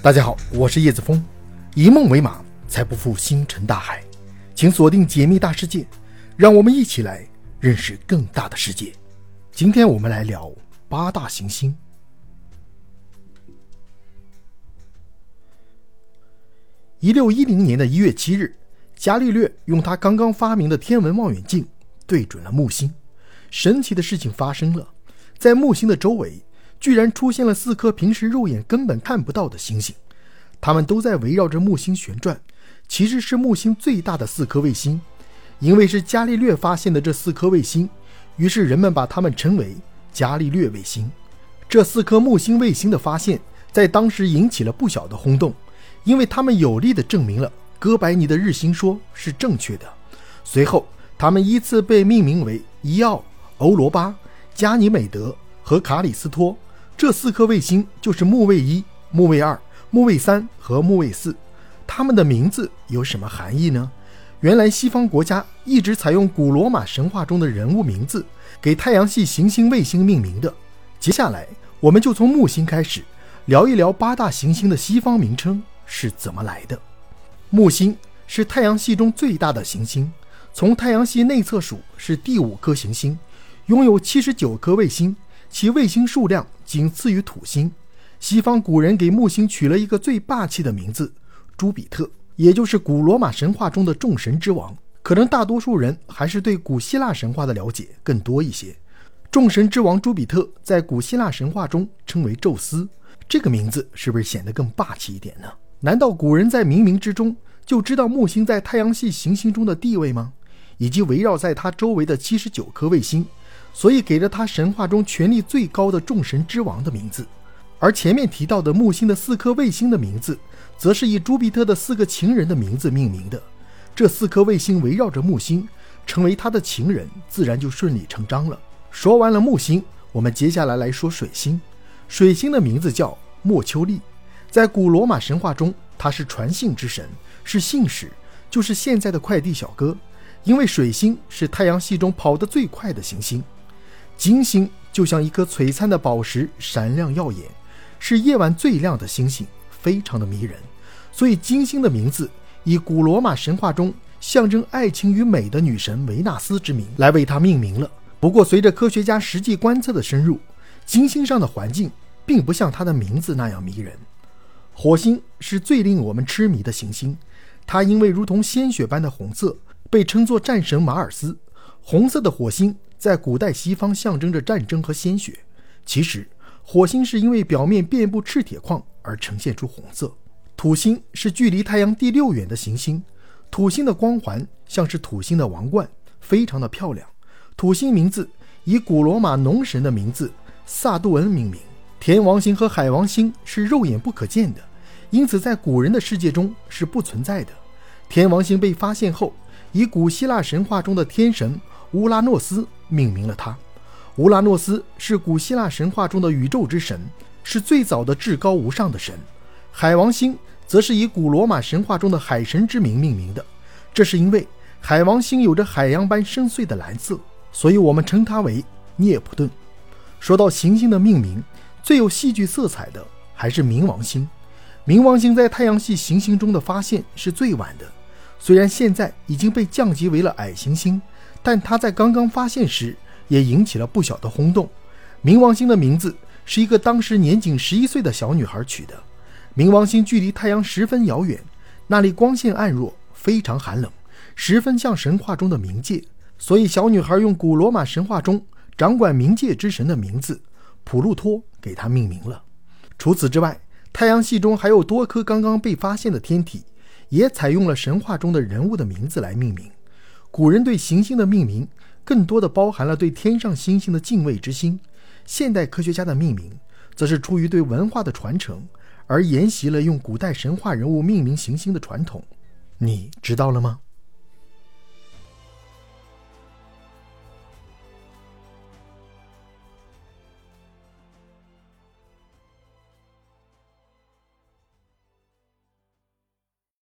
大家好，我是叶子峰，以梦为马，才不负星辰大海。请锁定解密大世界，让我们一起来认识更大的世界。今天我们来聊八大行星。一六一零年的一月七日，伽利略用他刚刚发明的天文望远镜对准了木星，神奇的事情发生了，在木星的周围。居然出现了四颗平时肉眼根本看不到的星星，它们都在围绕着木星旋转，其实是木星最大的四颗卫星。因为是伽利略发现的这四颗卫星，于是人们把它们称为伽利略卫星。这四颗木星卫星的发现，在当时引起了不小的轰动，因为它们有力地证明了哥白尼的日心说是正确的。随后，它们依次被命名为伊奥、欧罗巴、加尼美德和卡里斯托。这四颗卫星就是木卫一、木卫二、木卫三和木卫四，它们的名字有什么含义呢？原来西方国家一直采用古罗马神话中的人物名字给太阳系行星卫星命名的。接下来，我们就从木星开始聊一聊八大行星的西方名称是怎么来的。木星是太阳系中最大的行星，从太阳系内侧数是第五颗行星，拥有七十九颗卫星。其卫星数量仅次于土星。西方古人给木星取了一个最霸气的名字——朱比特，也就是古罗马神话中的众神之王。可能大多数人还是对古希腊神话的了解更多一些。众神之王朱比特在古希腊神话中称为宙斯，这个名字是不是显得更霸气一点呢？难道古人在冥冥之中就知道木星在太阳系行星中的地位吗？以及围绕在它周围的七十九颗卫星？所以给了他神话中权力最高的众神之王的名字，而前面提到的木星的四颗卫星的名字，则是以朱庇特的四个情人的名字命名的。这四颗卫星围绕着木星，成为他的情人，自然就顺理成章了。说完了木星，我们接下来来说水星。水星的名字叫莫丘利，在古罗马神话中，他是传信之神，是信使，就是现在的快递小哥。因为水星是太阳系中跑得最快的行星。金星就像一颗璀璨的宝石，闪亮耀眼，是夜晚最亮的星星，非常的迷人。所以金星的名字以古罗马神话中象征爱情与美的女神维纳斯之名来为它命名了。不过，随着科学家实际观测的深入，金星上的环境并不像它的名字那样迷人。火星是最令我们痴迷的行星，它因为如同鲜血般的红色，被称作战神马尔斯。红色的火星。在古代西方象征着战争和鲜血。其实，火星是因为表面遍布赤铁矿而呈现出红色。土星是距离太阳第六远的行星，土星的光环像是土星的王冠，非常的漂亮。土星名字以古罗马农神的名字萨杜恩命名。天王星和海王星是肉眼不可见的，因此在古人的世界中是不存在的。天王星被发现后，以古希腊神话中的天神乌拉诺斯。命名了它。乌拉诺斯是古希腊神话中的宇宙之神，是最早的至高无上的神。海王星则是以古罗马神话中的海神之名命名的，这是因为海王星有着海洋般深邃的蓝色，所以我们称它为涅普顿。说到行星的命名，最有戏剧色彩的还是冥王星。冥王星在太阳系行星中的发现是最晚的，虽然现在已经被降级为了矮行星。但他在刚刚发现时也引起了不小的轰动。冥王星的名字是一个当时年仅十一岁的小女孩取的。冥王星距离太阳十分遥远，那里光线暗弱，非常寒冷，十分像神话中的冥界，所以小女孩用古罗马神话中掌管冥界之神的名字普鲁托给它命名了。除此之外，太阳系中还有多颗刚刚被发现的天体，也采用了神话中的人物的名字来命名。古人对行星的命名，更多的包含了对天上星星的敬畏之心；现代科学家的命名，则是出于对文化的传承，而沿袭了用古代神话人物命名行星的传统。你知道了吗？